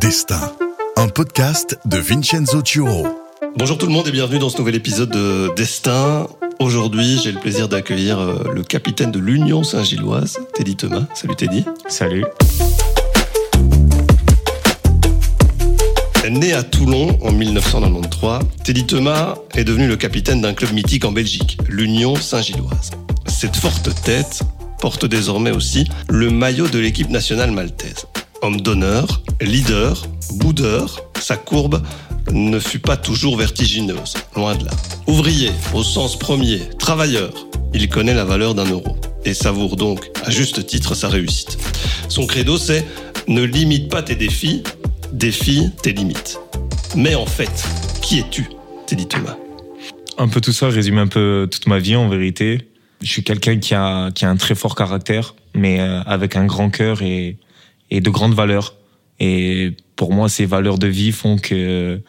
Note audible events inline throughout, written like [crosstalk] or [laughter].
Destin, un podcast de Vincenzo Turo. Bonjour tout le monde et bienvenue dans ce nouvel épisode de Destin. Aujourd'hui, j'ai le plaisir d'accueillir euh, le capitaine de l'Union Saint-Gilloise, Teddy Thomas. Salut Teddy. Salut. Né à Toulon en 1993, Teddy Thomas est devenu le capitaine d'un club mythique en Belgique, l'Union Saint-Gilloise. Cette forte tête porte désormais aussi le maillot de l'équipe nationale maltaise. Homme d'honneur, leader, boudeur, sa courbe ne fut pas toujours vertigineuse, loin de là. Ouvrier, au sens premier, travailleur, il connaît la valeur d'un euro et savoure donc, à juste titre, sa réussite. Son credo, c'est ne limite pas tes défis, défie tes limites. Mais en fait, qui es-tu, Teddy Thomas Un peu tout ça résume un peu toute ma vie en vérité. Je suis quelqu'un qui a, qui a un très fort caractère, mais euh, avec un grand cœur et, et de grandes valeurs. Et pour moi, ces valeurs de vie font que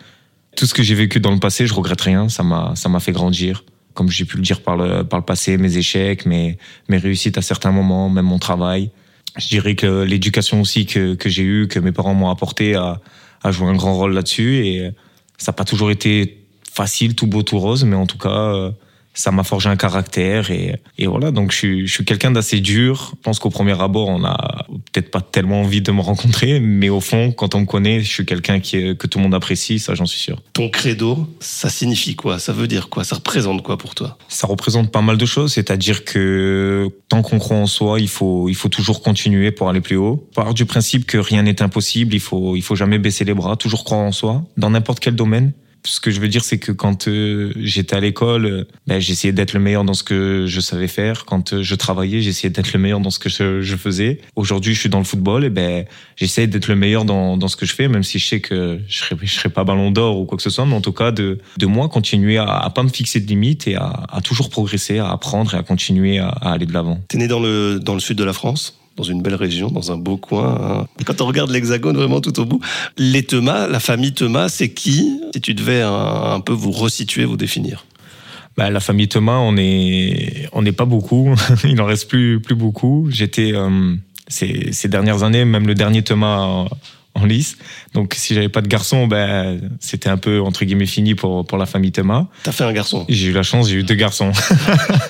tout ce que j'ai vécu dans le passé, je regrette rien. Ça m'a, ça m'a fait grandir. Comme j'ai pu le dire par le, par le passé, mes échecs, mes, mes réussites à certains moments, même mon travail. Je dirais que l'éducation aussi que, que j'ai eue, que mes parents m'ont apporté, a, a joué un grand rôle là-dessus. Et ça n'a pas toujours été facile, tout beau, tout rose, mais en tout cas, ça m'a forgé un caractère et, et voilà donc je je suis quelqu'un d'assez dur je pense qu'au premier abord on a peut-être pas tellement envie de me rencontrer mais au fond quand on me connaît je suis quelqu'un qui que tout le monde apprécie ça j'en suis sûr. Ton credo ça signifie quoi? Ça veut dire quoi? Ça représente quoi pour toi? Ça représente pas mal de choses c'est-à-dire que tant qu'on croit en soi il faut il faut toujours continuer pour aller plus haut. Part du principe que rien n'est impossible il faut il faut jamais baisser les bras toujours croire en soi. Dans n'importe quel domaine ce que je veux dire, c'est que quand euh, j'étais à l'école, euh, ben, j'essayais d'être le meilleur dans ce que je savais faire. Quand euh, je travaillais, j'essayais d'être le meilleur dans ce que je, faisais. Aujourd'hui, je suis dans le football, et ben j'essaie d'être le meilleur dans, dans ce que je fais, même si je sais que je serai, serai pas ballon d'or ou quoi que ce soit, mais en tout cas de, de moi continuer à, à pas me fixer de limites et à, à toujours progresser, à apprendre et à continuer à, à aller de l'avant. T'es né dans le dans le sud de la France? Dans une belle région, dans un beau coin. Hein. Quand on regarde l'hexagone vraiment tout au bout, les Thomas, la famille Thomas, c'est qui? Si tu devais un, peu vous resituer, vous définir. Bah, la famille Thomas, on est on n'est pas beaucoup. [laughs] Il n'en reste plus plus beaucoup. J'étais euh, ces, ces dernières années, même le dernier Thomas en lice. Donc si j'avais pas de garçon, ben c'était un peu entre guillemets fini pour pour la famille Thomas. T'as fait un garçon. J'ai eu la chance, j'ai eu deux garçons.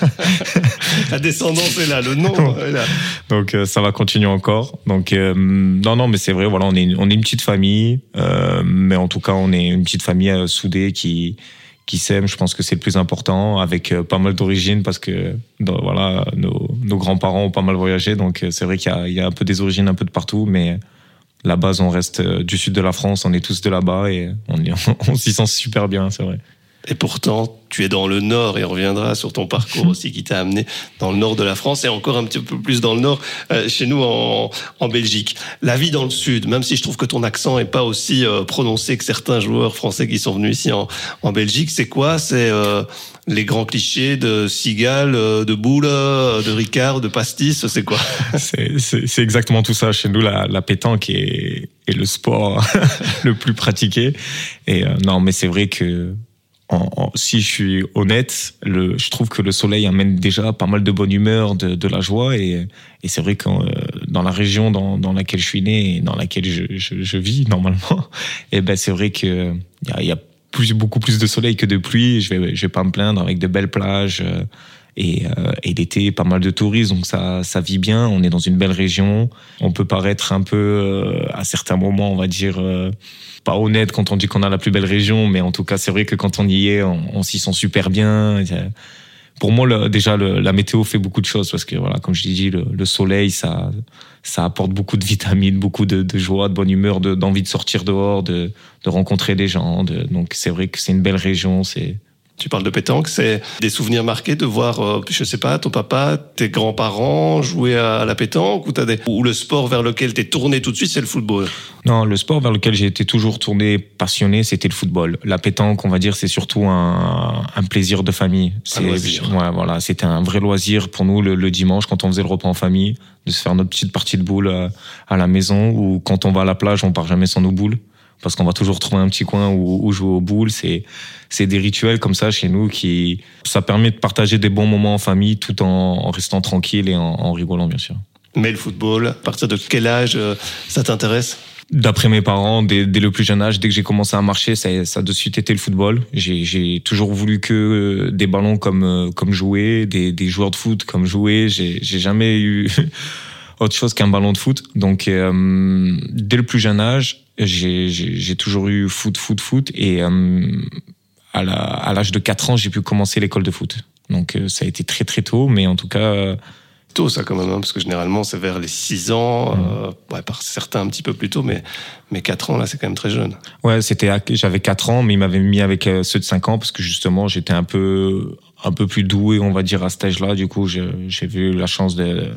[laughs] la descendance est là, le nom est là. Donc euh, ça va continuer encore. Donc euh, non non mais c'est vrai voilà on est on est une petite famille, euh, mais en tout cas on est une petite famille soudée qui qui s'aime. Je pense que c'est le plus important avec pas mal d'origines parce que dans, voilà nos nos grands-parents ont pas mal voyagé donc c'est vrai qu'il y a il y a un peu des origines un peu de partout mais la base, on reste du sud de la France, on est tous de là-bas et on, [laughs] on s'y sent super bien, c'est vrai. Et pourtant, tu es dans le nord et on reviendra sur ton parcours [laughs] aussi qui t'a amené dans le nord de la France et encore un petit peu plus dans le nord euh, chez nous en, en, Belgique. La vie dans le sud, même si je trouve que ton accent est pas aussi euh, prononcé que certains joueurs français qui sont venus ici en, en Belgique, c'est quoi? C'est euh, les grands clichés de cigale, de boule, de Ricard, de pastis, c'est quoi? [laughs] C'est exactement tout ça. Chez nous, la, la pétanque est, est, le sport [laughs] le plus pratiqué. Et non, mais c'est vrai que si je suis honnête, je trouve que le soleil amène déjà pas mal de bonne humeur, de, la joie, et, c'est vrai que euh, dans la région dans, laquelle je suis né et dans laquelle je, vis normalement, [laughs] et ben c'est vrai que il y a, beaucoup plus de soleil que de pluie. Je vais, vais pas me plaindre avec de belles plages. Euh, et, euh, et l'été, pas mal de touristes, donc ça, ça vit bien. On est dans une belle région. On peut paraître un peu, euh, à certains moments, on va dire, euh, pas honnête quand on dit qu'on a la plus belle région, mais en tout cas, c'est vrai que quand on y est, on, s'y sent super bien. Pour moi, déjà, la météo fait beaucoup de choses parce que, voilà, comme je l'ai dit, le, le, soleil, ça, ça apporte beaucoup de vitamines, beaucoup de, joie, de bonne humeur, d'envie de, de, sortir dehors, de, de rencontrer des gens. De, donc, c'est vrai que c'est une belle région. C'est tu parles de pétanque, c'est des souvenirs marqués de voir, euh, je sais pas, ton papa, tes grands-parents jouer à la pétanque ou, as des... ou le sport vers lequel t'es tourné tout de suite, c'est le football? Non, le sport vers lequel j'ai été toujours tourné, passionné, c'était le football. La pétanque, on va dire, c'est surtout un, un, plaisir de famille. C'est ouais, voilà, c'était un vrai loisir pour nous le, le, dimanche quand on faisait le repas en famille, de se faire notre petite partie de boules à, à la maison ou quand on va à la plage, on part jamais sans nos boules parce qu'on va toujours trouver un petit coin où, où jouer aux boules. C'est c'est des rituels comme ça chez nous qui ça permet de partager des bons moments en famille tout en, en restant tranquille et en, en, rigolant bien sûr. Mais le football, à partir de quel âge ça t'intéresse? D'après mes parents, dès, dès, le plus jeune âge, dès que j'ai commencé à marcher, ça, ça a de suite été le football. J'ai toujours voulu que des ballons comme comme jouer, des, des joueurs de foot comme jouer. J'ai jamais eu [laughs] autre chose qu'un ballon de foot. Donc, euh, dès le plus jeune âge, j'ai toujours eu foot, foot, foot. Et euh, à l'âge de 4 ans, j'ai pu commencer l'école de foot. Donc, euh, ça a été très, très tôt. Mais en tout cas... Tôt, ça, quand même, hein, parce que généralement, c'est vers les 6 ans, mmh. ouais, par certains un petit peu plus tôt, mais, mais 4 ans, là, c'est quand même très jeune. Ouais, c'était, j'avais 4 ans, mais ils m'avaient mis avec ceux de 5 ans, parce que justement, j'étais un peu, un peu plus doué, on va dire, à cet âge-là. Du coup, j'ai eu la chance de,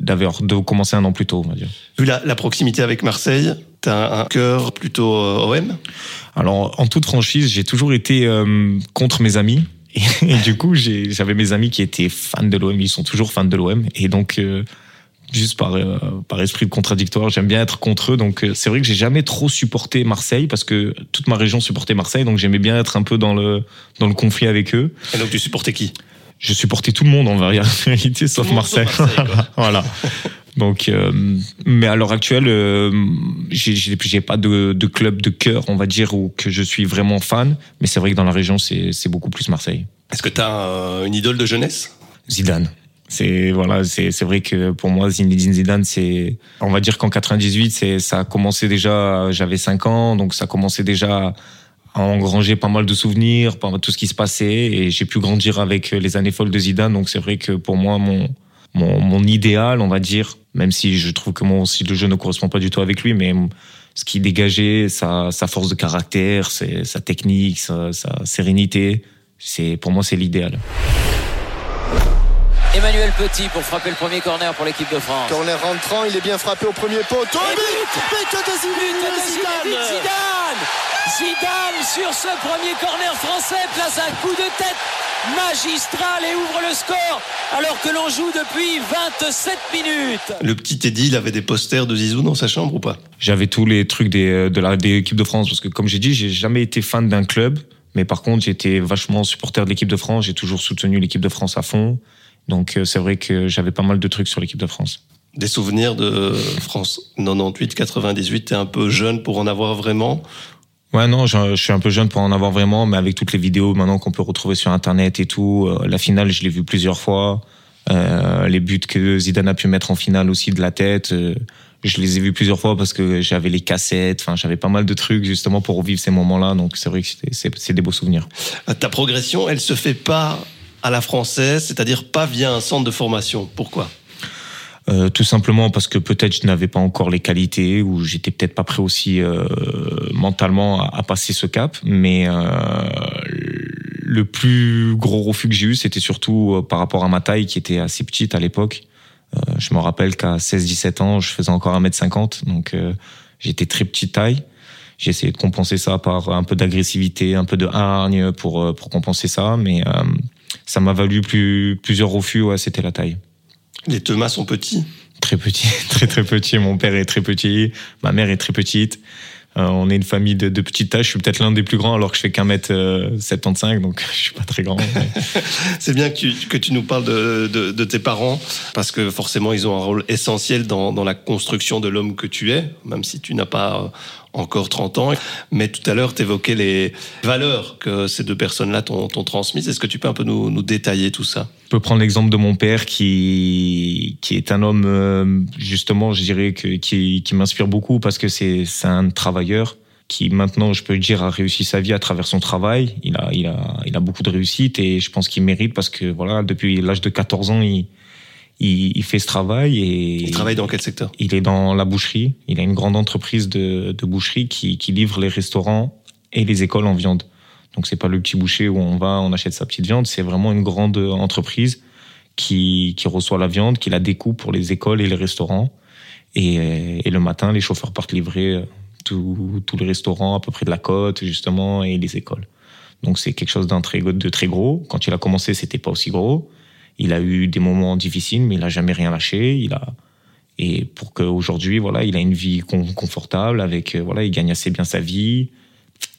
d'avoir de commencer un an plus tôt, on va dire. Vu la, la proximité avec Marseille, tu as un cœur plutôt euh, OM Alors, en toute franchise, j'ai toujours été euh, contre mes amis. Et, [laughs] du coup, j'avais mes amis qui étaient fans de l'OM, ils sont toujours fans de l'OM. Et donc, euh, juste par, par esprit de contradictoire, j'aime bien être contre eux. Donc, c'est vrai que j'ai jamais trop supporté Marseille parce que toute ma région supportait Marseille. Donc, j'aimais bien être un peu dans le, dans le conflit avec eux. Et donc, tu supportais qui? Je supportais tout le monde en vérité, sauf Marseille. [laughs] voilà. Donc, euh, mais à l'heure actuelle, euh, j'ai pas de, de, club de cœur, on va dire, où que je suis vraiment fan. Mais c'est vrai que dans la région, c'est beaucoup plus Marseille. Est-ce que tu as euh, une idole de jeunesse? Zidane. C'est voilà, c'est vrai que pour moi Zinedine Zidane, c'est on va dire qu'en 98, c'est ça a commencé déjà. J'avais 5 ans, donc ça a commencé déjà a engrangé pas mal de souvenirs, pas tout ce qui se passait, et j'ai pu grandir avec les années folles de Zidane. Donc c'est vrai que pour moi, mon, mon, mon, idéal, on va dire, même si je trouve que mon style de jeu ne correspond pas du tout avec lui, mais ce qui dégageait, sa, sa force de caractère, sa technique, sa, sa sérénité, c'est pour moi c'est l'idéal. Emmanuel Petit pour frapper le premier corner pour l'équipe de France. Corner rentrant, il est bien frappé au premier poteau. Et but, but de Zidane, Zidane. Zidane sur ce premier corner français place un coup de tête magistral et ouvre le score alors que l'on joue depuis 27 minutes. Le petit Teddy, il avait des posters de Zizou dans sa chambre ou pas? J'avais tous les trucs des, de l'équipe de France parce que comme j'ai dit, j'ai jamais été fan d'un club. Mais par contre, j'étais vachement supporter de l'équipe de France. J'ai toujours soutenu l'équipe de France à fond. Donc euh, c'est vrai que j'avais pas mal de trucs sur l'équipe de France. Des souvenirs de France 98-98, t'es un peu jeune pour en avoir vraiment? Ouais, non, je, suis un peu jeune pour en avoir vraiment, mais avec toutes les vidéos maintenant qu'on peut retrouver sur Internet et tout, euh, la finale, je l'ai vue plusieurs fois. Euh, les buts que Zidane a pu mettre en finale aussi de la tête, euh, je les ai vus plusieurs fois parce que j'avais les cassettes, enfin j'avais pas mal de trucs justement pour revivre ces moments-là, donc c'est vrai que c'est des beaux souvenirs. Ta progression, elle se fait pas à la française, c'est-à-dire pas via un centre de formation. Pourquoi? Euh, tout simplement parce que peut-être je n'avais pas encore les qualités ou j'étais peut-être pas prêt aussi euh, mentalement à, à, passer ce cap. Mais euh, le plus gros refus que j'ai eu, c'était surtout euh, par rapport à ma taille qui était assez petite à l'époque. Euh, je me rappelle qu'à 16-17 ans, je faisais encore 1m50, donc j'étais très petite taille. J'ai essayé de compenser ça par un peu d'agressivité, un peu de hargne pour pour compenser ça, mais ça m'a valu plus, plusieurs refus. Ouais, c'était la taille. Les Thomas sont petits Très petits, [laughs] très très petits. Mon père est très petit, ma mère est très petite. Euh, on est une famille de, de petites tailles. Je suis peut-être l'un des plus grands alors que je fais qu'un mètre 75, donc [laughs] je suis pas très grand. [laughs] C'est bien que tu, que tu, nous parles de, de, de, tes parents parce que forcément ils ont un rôle essentiel dans, dans la construction de l'homme que tu es, même si tu n'as pas encore 30 ans. Mais tout à l'heure, tu évoquais les valeurs que ces deux personnes-là t'ont transmises. Est-ce que tu peux un peu nous, détailler tout ça? Je peux prendre l'exemple de mon père qui, qui est un homme, euh, justement, je dirais, que, qui, qui m'inspire beaucoup parce que c'est un travailleur qui maintenant, je peux dire, a réussi sa vie à travers son travail. Il a, il a, il a beaucoup de réussite et je pense qu'il mérite parce que voilà, depuis l'âge de 14 ans, il, il, il, fait ce travail et il travaille dans quel secteur? Il est dans la boucherie. Il a une grande entreprise de, de boucherie qui, qui, livre les restaurants et les écoles en viande. Donc c'est pas le petit boucher où on va, on achète sa petite viande. C'est vraiment une grande entreprise qui, qui reçoit la viande, qui la découpe pour les écoles et les restaurants. Et, et le matin, les chauffeurs partent livrer tous les restaurants à peu près de la côte justement et les écoles. Donc c'est quelque chose d'un très de très gros. Quand il a commencé, c'était pas aussi gros. Il a eu des moments difficiles, mais il a jamais rien lâché. Il a et pour qu'aujourd'hui, voilà, il a une vie confortable avec, euh, voilà, il gagne assez bien sa vie.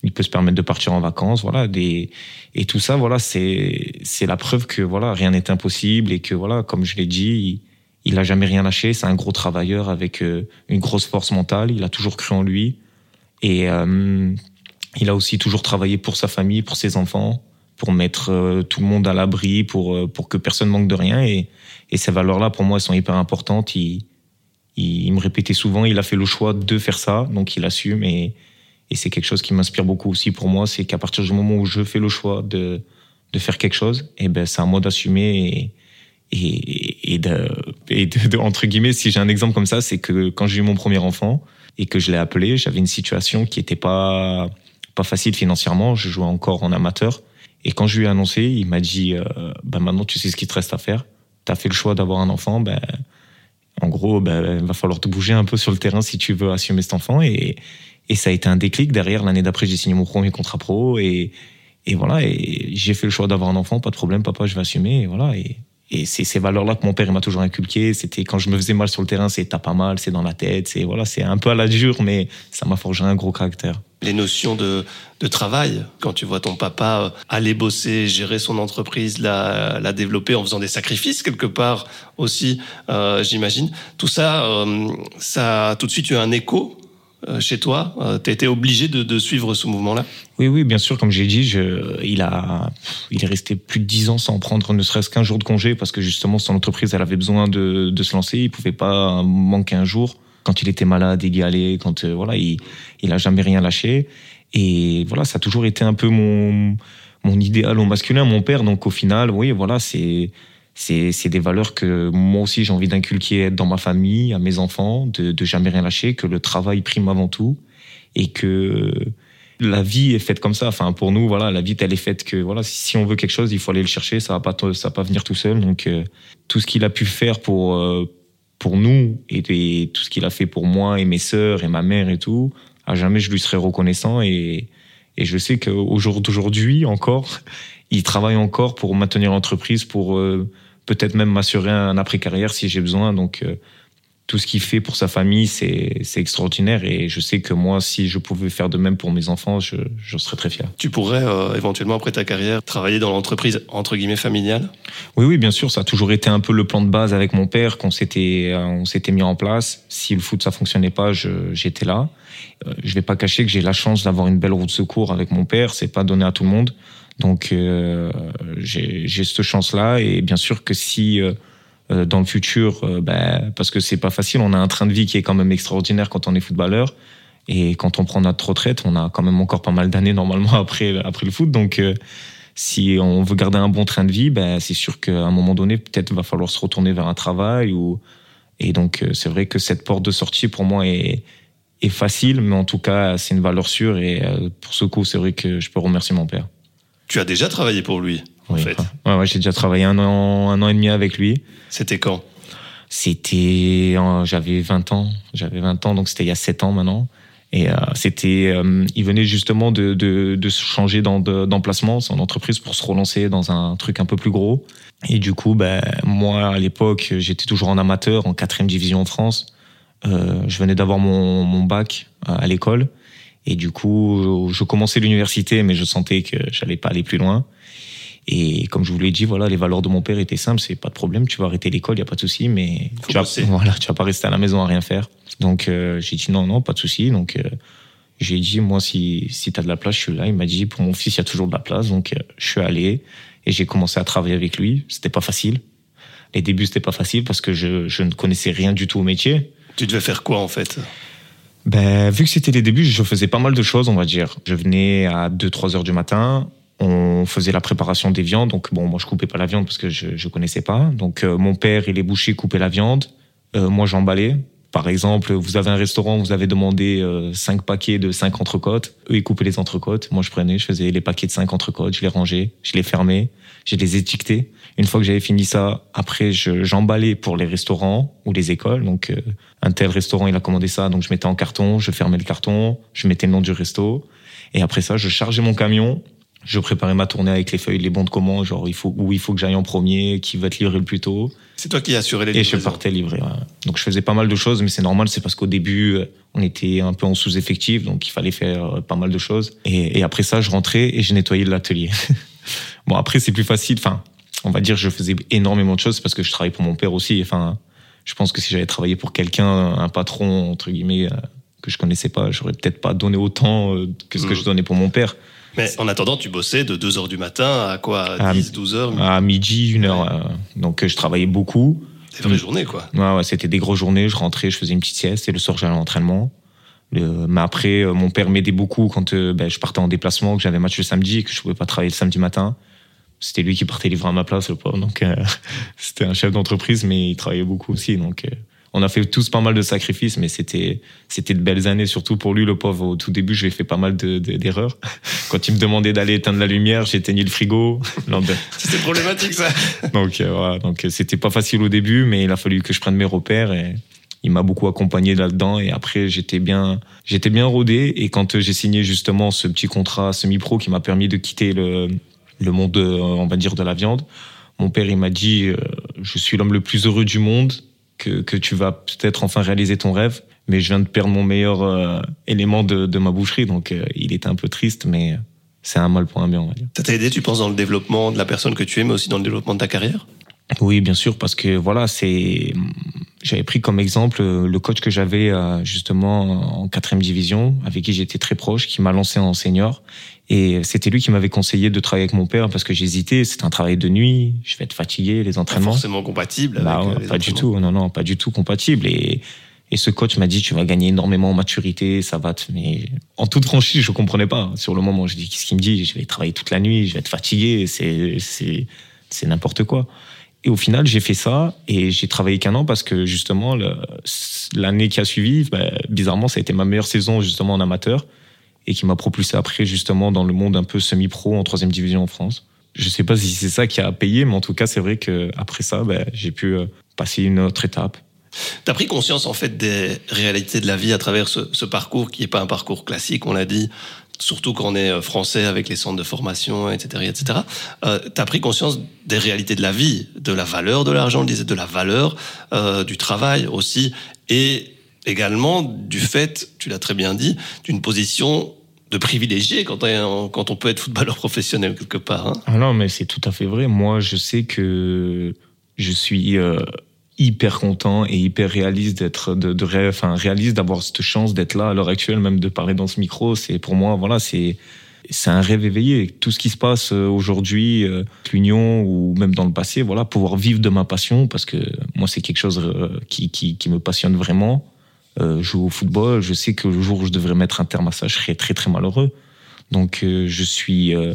Il peut se permettre de partir en vacances, voilà, des et tout ça, voilà, c'est c'est la preuve que voilà, rien n'est impossible et que voilà, comme je l'ai dit, il a jamais rien lâché. C'est un gros travailleur avec euh, une grosse force mentale. Il a toujours cru en lui. Et euh, il a aussi toujours travaillé pour sa famille, pour ses enfants, pour mettre euh, tout le monde à l'abri, pour, pour que personne manque de rien. Et, et ces valeurs-là, pour moi, elles sont hyper importantes. Il, il, me répétait souvent, il a fait le choix de faire ça, donc il assume. Et, et c'est quelque chose qui m'inspire beaucoup aussi pour moi, c'est qu'à partir du moment où je fais le choix de, de faire quelque chose, et eh ben c'est à moi d'assumer et, et, de, et entre guillemets, si j'ai un exemple comme ça, c'est que quand j'ai eu mon premier enfant et que je l'ai appelé, j'avais une situation qui était pas pas facile financièrement. Je jouais encore en amateur et quand je lui ai annoncé, il m'a dit, euh, ben maintenant tu sais ce qu'il te reste à faire. T'as fait le choix d'avoir un enfant, ben en gros, ben, il va falloir te bouger un peu sur le terrain si tu veux assumer cet enfant et ça a été un déclic. Derrière, l'année d'après, j'ai signé mon premier contrat pro et, et voilà. Et j'ai fait le choix d'avoir un enfant. Pas de problème, papa, je vais assumer. Et voilà. Et, et c'est ces valeurs-là que mon père m'a toujours inculqué. C'était quand je me faisais mal sur le terrain, c'est t'as pas mal, c'est dans la tête, c'est voilà, c'est un peu à la dure, mais ça m'a forgé un gros caractère. Les notions de, de travail, quand tu vois ton papa euh, aller bosser, gérer son entreprise, la, la développer en faisant des sacrifices quelque part aussi, euh, j'imagine. Tout ça, euh, ça tout de suite eu un écho euh, chez toi Tu as été obligé de, de suivre ce mouvement-là? Oui, oui, bien sûr. Comme j'ai dit, il, a, il est resté plus de dix ans sans prendre ne serait-ce qu'un jour de congé parce que justement, son entreprise, elle avait besoin de, de se lancer. Il pouvait pas manquer un jour. Quand il était malade, allait. Quand, euh, voilà, il, il a jamais rien lâché. Et voilà, ça a toujours été un peu mon, mon idéal au masculin, mon père. Donc au final, oui, voilà, c'est c'est des valeurs que moi aussi j'ai envie d'inculquer dans ma famille, à mes enfants, de, de jamais rien lâcher, que le travail prime avant tout et que la vie est faite comme ça. Enfin, pour nous, voilà, la vie, elle est faite que, voilà, si on veut quelque chose, il faut aller le chercher. Ça va pas, ça va pas venir tout seul. Donc, euh, tout ce qu'il a pu faire pour, euh, pour nous et, tout ce qu'il a fait pour moi et mes sœurs et ma mère et tout, à jamais je lui serai reconnaissant et, et je sais qu'au jour d'aujourd'hui encore, [laughs] il travaille encore pour maintenir l'entreprise, pour, euh, peut-être même m'assurer un après-carrière si j'ai besoin. Donc, euh, tout ce qu'il fait pour sa famille, c'est extraordinaire. Et je sais que moi, si je pouvais faire de même pour mes enfants, je, je serais très fier. Tu pourrais euh, éventuellement, après ta carrière, travailler dans l'entreprise entre guillemets familiale? Oui, oui, bien sûr. Ça a toujours été un peu le plan de base avec mon père qu'on s'était euh, on s'était mis en place. Si le foot ça fonctionnait pas, j'étais là. Je vais pas cacher que j'ai la chance d'avoir une belle route de secours avec mon père. C'est pas donné à tout le monde. Donc euh, j'ai cette chance-là et bien sûr que si euh, euh dans le futur, euh, ben, parce que c'est pas facile, on a un train de vie qui est quand même extraordinaire quand on est footballeur et quand on prend notre retraite, on a quand même encore pas mal d'années normalement [laughs] après après le foot. Donc si on veut garder un bon train de vie, ben, c'est sûr qu'à un moment donné, peut-être va falloir se retourner vers un travail et donc c'est vrai que cette porte de sortie pour moi est facile, mais en tout cas c'est une valeur sûre et pour ce coup c'est vrai que je peux remercier mon père. Tu as déjà travaillé pour lui, en fait. Ouais, ouais j'ai déjà travaillé un an, un an et demi avec lui. C'était quand? C'était, j'avais 20 ans. J'avais 20 ans, donc c'était il y a 7 ans maintenant. Et euh, c'était, euh, il venait justement de, de, de changer d'emplacement, son entreprise, pour se relancer dans un truc un peu plus gros. Et du coup, ben, moi, à l'époque, j'étais toujours en amateur, en quatrième division en France. Euh, je venais d'avoir mon, mon bac à l'école. Et du coup, je commençais l'université, mais je sentais que j'allais pas aller plus loin. Et comme je vous l'ai dit, voilà, les valeurs de mon père étaient simples. C'est pas de problème, tu vas arrêter l'école, y a pas de souci, mais tu vas, [laughs] voilà, tu vas pas rester à la maison à rien faire. Donc euh, j'ai dit non, non, pas de souci. Donc euh, j'ai dit moi, si si t'as de la place, je suis là. Il m'a dit pour mon fils, il y a toujours de la place. Donc euh, je suis allé et j'ai commencé à travailler avec lui. C'était pas facile. Les débuts c'était pas facile parce que je je ne connaissais rien du tout au métier. Tu devais faire quoi en fait? Ben, vu que c'était les débuts, je faisais pas mal de choses, on va dire. Je venais à 2-3 heures du matin, on faisait la préparation des viandes. Donc, bon, moi, je coupais pas la viande parce que je, je connaissais pas. Donc, euh, mon père et les bouchers coupaient la viande. Euh, moi, j'emballais. Par exemple, vous avez un restaurant, vous avez demandé euh, 5 paquets de 5 entrecôtes. Eux, ils coupaient les entrecôtes. Moi, je prenais, je faisais les paquets de 5 entrecôtes, je les rangeais, je les fermais, je les étiquetais. Une fois que j'avais fini ça, après, j'emballais pour les restaurants ou les écoles. Donc, euh, un tel restaurant, il a commandé ça, donc je mettais en carton, je fermais le carton, je mettais le nom du resto. Et après ça, je chargeais mon camion, je préparais ma tournée avec les feuilles, les bons de commande, genre il faut où il faut que j'aille en premier, qui va te livrer le plus tôt. C'est toi qui assurais les Et je partais livrer. Ouais. Donc je faisais pas mal de choses, mais c'est normal, c'est parce qu'au début on était un peu en sous-effectif, donc il fallait faire pas mal de choses. Et, et après ça, je rentrais et je nettoyais l'atelier. [laughs] bon après c'est plus facile. Enfin, on va dire je faisais énormément de choses parce que je travaille pour mon père aussi. Enfin, Je pense que si j'avais travaillé pour quelqu'un, un patron entre guillemets euh, que je connaissais pas, j'aurais peut-être pas donné autant euh, que ce que Mhm. je donnais pour mon père. Mais en attendant, tu bossais de 2h du matin à quoi À 10, 12 heures À midi, une heure. euh, donc euh, je travaillais beaucoup. Des vraies journées, quoi. Ouais, ouais, c'était des grosses journées. Je rentrais, je faisais une petite sieste et le soir j'allais à l'entraînement. Le- mais après, euh, mon père m'aidait beaucoup quand euh, ben, je partais en déplacement, que j'avais match le samedi et que je pouvais pas travailler le samedi matin. C'était lui qui partait livrer à ma place, le pauvre. Donc, euh, [laughs] c'était un chef d'entreprise, mais il travaillait beaucoup aussi. Donc, euh, on a fait tous pas mal de sacrifices, mais c'était, c'était de belles années, surtout pour lui, le pauvre. Au tout début, j'ai fait pas mal de, de- d'erreurs. [laughs] Quand il me demandait d'aller éteindre la lumière, j'éteignais le frigo. [laughs] C'était problématique, ça. [laughs] donc euh, voilà, donc euh, c'était pas facile au début, mais il a fallu que je prenne mes repères et il m'a beaucoup accompagné là-dedans. Et après, j'étais bien, j'étais bien rodé. Et quand euh, j'ai signé justement ce petit contrat semi-pro qui m'a permis de quitter le, le monde, on va dire, de la viande, mon père il m'a dit, euh, je suis l'homme le plus heureux du monde, que que tu vas peut-être enfin réaliser ton rêve. Mais je viens de perdre mon meilleur euh, élément de, de ma boucherie, donc euh, il était un peu triste, mais c'est un mal pour un bien, on va dire. Ça t'a aidé, tu penses, dans le développement de la personne que tu es, mais aussi dans le développement de ta carrière? Oui, bien sûr, parce que voilà, c'est. J'avais pris comme exemple euh, le coach que j'avais justement en quatrième division, avec qui j'étais très proche, qui m'a lancé en senior. Et c'était lui qui m'avait conseillé de travailler avec mon père parce que j'hésitais. C'était un travail de nuit. Je vais être fatigué, les Pas entraînements. forcément compatible Bah ouais, euh, les pas du tout, non, non, pas du tout compatible. Et, et ce coach m'a dit, tu vas gagner énormément en maturité, ça va te... Mais en toute franchise, je comprenais pas. Sur le moment, je dis, qu'est-ce qu'il me dit? Je vais travailler toute la nuit, je vais être fatigué, c'est, c'est, c'est n'importe quoi. Et au final, j'ai fait ça et j'ai travaillé qu'un an parce que justement, l'année qui a suivi, bah, bizarrement, ça a été ma meilleure saison justement en amateur et qui m'a propulsé après justement dans le monde un peu semi-pro en troisième division en France. Je sais pas si c'est ça qui a payé, mais en tout cas, c'est vrai que après ça, bah, j'ai pu euh, passer une autre étape. T'as pris conscience en fait des réalités de la vie à travers ce, parcours qui est pas un parcours classique, on l'a dit, surtout quand on est euh, français avec les centres de formation, etc., etc. Euh, T'as pris conscience des réalités de la vie, de la valeur de l'argent, on disait de la valeur euh, du travail aussi, et également du fait, tu l'as très bien dit, d'une position de privilégié quand, on- peut être footballeur professionnel quelque part. Hein. Ah non, mais c'est tout à fait vrai. Moi, je sais que je suis euh, hyper content et hyper réaliste d'être, de, enfin réaliste d'avoir cette chance d'être là à l'heure actuelle, même de parler dans ce micro. C'est pour moi, voilà, c'est c'est un rêve éveillé. Tout ce qui se passe euh, aujourd'hui, euh, l'Union ou même dans le passé, voilà, pouvoir vivre de ma passion, parce que moi, c'est quelque chose qui me passionne vraiment. Euh, jouer au football, je sais que le jour où je devrais mettre un terme à ça, je serais très très malheureux. Donc, euh, je suis euh,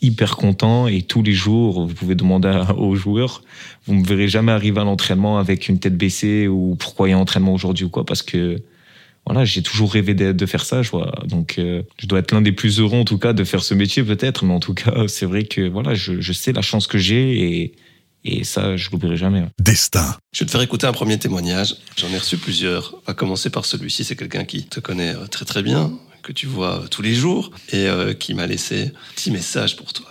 hyper content et tous les jours, vous pouvez demander [laughs] aux joueurs, vous me verrez jamais arriver à l'entraînement avec une tête baissée ou pourquoi il y a entraînement aujourd'hui ou quoi, parce que voilà, j'ai toujours rêvé de, de faire ça. Je vois. Donc, euh, je dois être l'un des plus heureux en tout cas de faire ce métier peut-être, mais en tout cas, c'est vrai que voilà, je, je sais la chance que j'ai et, et ça, je l'oublierai jamais. Destin, Je vais te faire écouter un premier témoignage. J'en ai reçu plusieurs. On va commencer par celui-ci. C'est quelqu'un qui te connaît euh, très très bien, que tu vois euh, tous les jours et euh, qui m'a laissé un petit message pour toi.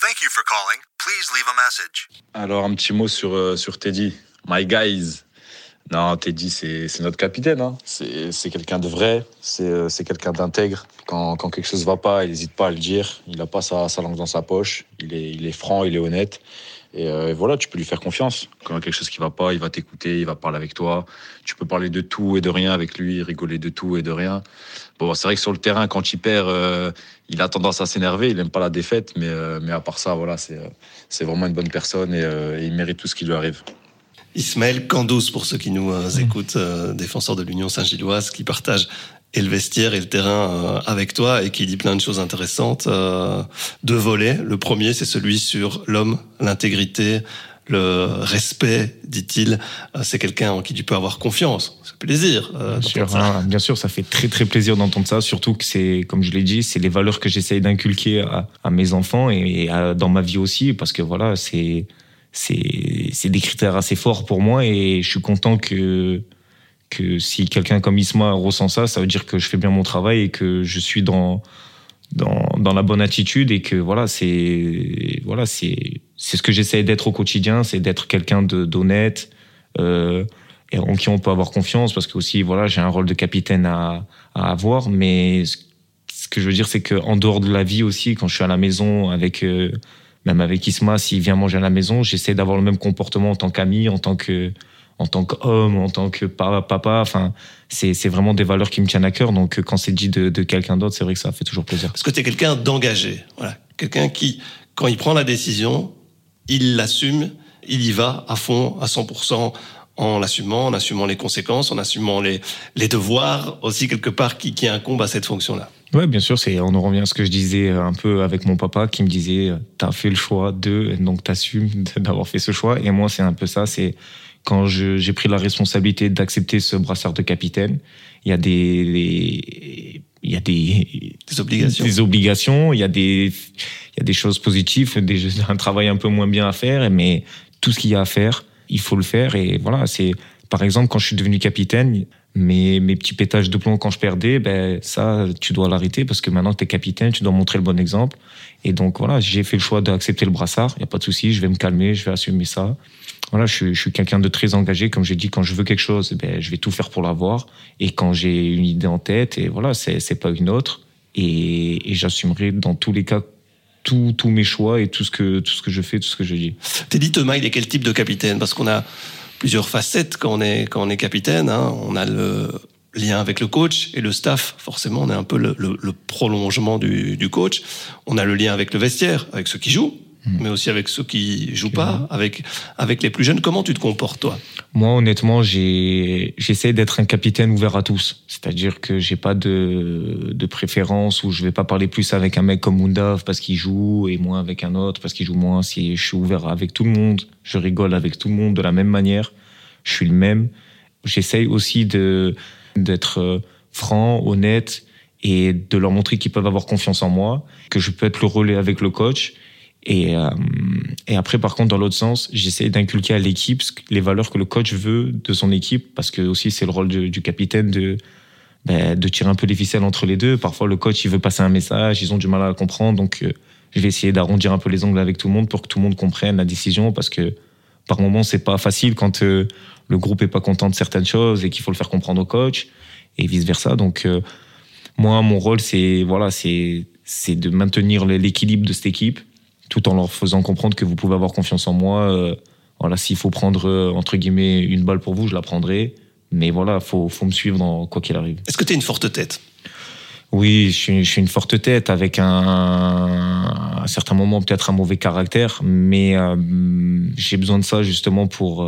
Thank you for calling. Please leave a message. Alors, un petit mot sur, euh, sur Teddy. My guys. Non, Teddy, c'est c'est notre capitaine. hein. C'est c'est quelqu'un de vrai. C'est c'est quelqu'un d'intègre. Quand, quand quelque chose va pas, il n'hésite pas à le dire. Il n'a pas sa, sa langue dans sa poche. Il est, il est franc, il est honnête. Et euh, voilà, tu peux lui faire confiance. Quand il y a quelque chose qui va pas, il va t'écouter, il va parler avec toi. Tu peux parler de tout et de rien avec lui, rigoler de tout et de rien. Bon, c'est vrai que sur le terrain, quand il perd, euh, il a tendance à s'énerver. Il n'aime pas la défaite, mais, euh, mais à part ça, voilà, c'est vraiment une bonne personne et, et il mérite tout ce qui lui arrive. Ismaël Candous, pour ceux qui nous écoutent, défenseur de l'Union Saint-Gilloise, qui partage et le vestiaire et le terrain euh, avec toi et qui dit plein de choses intéressantes. Euh, deux volets. Le premier, c'est celui sur l'homme, l'intégrité, le respect, dit-il. Euh, c'est quelqu'un en qui tu peux avoir confiance. C'est plaisir. euh, Bien sûr, ça. hein, bien sûr, ça fait très très plaisir d'entendre ça, surtout que c'est, comme je l'ai dit, c'est les valeurs que j'essaye d'inculquer à, à mes enfants et, à- dans ma vie aussi, parce que voilà, c'est c'est c'est des critères assez forts pour moi et je suis content que que si quelqu'un comme Isma ressent ça, ça veut dire que je fais bien mon travail et que je suis dans dans, la bonne attitude et que voilà c'est voilà ce que j'essaie d'être au quotidien c'est d'être quelqu'un d'honnête euh, et en qui on peut avoir confiance parce que aussi voilà j'ai un rôle de capitaine à, à avoir. Mais ce, ce que je veux dire c'est que en dehors de la vie aussi quand je suis à la maison avec euh, même avec Isma s'il vient manger à la maison j'essaie d'avoir le même comportement en tant qu'ami en tant que en tant qu'homme, en tant que papa. Enfin, c'est vraiment des valeurs qui me tiennent à cœur. Donc quand c'est dit de, de quelqu'un d'autre, c'est vrai que ça fait toujours plaisir. Parce que tu es quelqu'un d'engagé. Voilà. Quelqu'un qui, quand il prend la décision, il l'assume, il y va à fond, à 100%, en l'assumant, en assumant les conséquences, en assumant les, les devoirs aussi quelque part qui, qui incombent à cette fonction-là. Ouais, bien sûr, c'est on en revient à ce que je disais un peu avec mon papa qui me disait t'as fait le choix de donc t'assumes [laughs] d'avoir fait ce choix et moi c'est un peu ça, c'est quand j'ai pris la responsabilité d'accepter ce brassard de capitaine, il y a des, des il y a des, des obligations, des obligations, il y a des il y a des choses positives, des, [laughs] un travail un peu moins bien à faire, mais tout ce qu'il y a à faire, il faut le faire. Et voilà, c'est par exemple quand je suis devenu capitaine, mes, mes petits pétages de plomb quand je perdais, ben ça, tu dois l'arrêter parce que maintenant tu es capitaine, tu dois montrer le bon exemple. Et donc voilà, j'ai fait le choix d'accepter le brassard. Il y a pas de souci, je vais me calmer, je vais assumer ça. Voilà, je suis, quelqu'un de très engagé. Comme j'ai dit, quand je veux quelque chose, ben je vais tout faire pour l'avoir. Et quand j'ai une idée en tête, et voilà, c'est pas une autre. Et, et j'assumerai dans tous les cas tous mes choix et tout ce que tout ce que je fais, tout ce que je dis. Teddy Thomas, il est quel type de capitaine? Parce qu'on a plusieurs facettes quand on est quand on est capitaine. Hein. On a le lien avec le coach et le staff. Forcément, on est un peu le prolongement du, du, coach. On a le lien avec le vestiaire, avec ceux qui jouent, mmh. mais aussi avec ceux qui jouent pas, avec avec les plus jeunes. Comment tu te comportes toi? Moi, honnêtement, j'essaie d'être un capitaine ouvert à tous. C'est-à-dire que j'ai pas de de préférence où je vais pas parler plus avec un mec comme Mundav parce qu'il joue et moins avec un autre parce qu'il joue moins. Si je suis ouvert avec tout le monde, je rigole avec tout le monde de la même manière. Je suis le même. J'essaye aussi de d'être franc, honnête et de leur montrer qu'ils peuvent avoir confiance en moi, que je peux être le relais avec le coach. Et, euh, et après, par contre, dans l'autre sens, j'essaie d'inculquer à l'équipe les valeurs que le coach veut de son équipe, parce que aussi c'est le rôle du capitaine de ben, de tirer un peu les ficelles entre les deux. Parfois, le coach il veut passer un message, ils ont du mal à comprendre, donc euh, je vais essayer d'arrondir un peu les angles avec tout le monde pour que tout le monde comprenne la décision, parce que par moments c'est pas facile quand euh, le groupe est pas content de certaines choses et qu'il faut le faire comprendre au coach et vice versa. Donc moi mon rôle c'est voilà c'est de maintenir l'équilibre de cette équipe tout en leur faisant comprendre que vous pouvez avoir confiance en moi. Euh, voilà s'il faut prendre euh, entre guillemets une balle pour vous je la prendrai. Mais voilà faut faut me suivre dans quoi qu'il arrive. Est-ce que tu es une forte tête? Oui, je suis, je suis, une forte tête avec un, à certains moments peut-être un mauvais caractère, mais euh, j'ai besoin de ça justement pour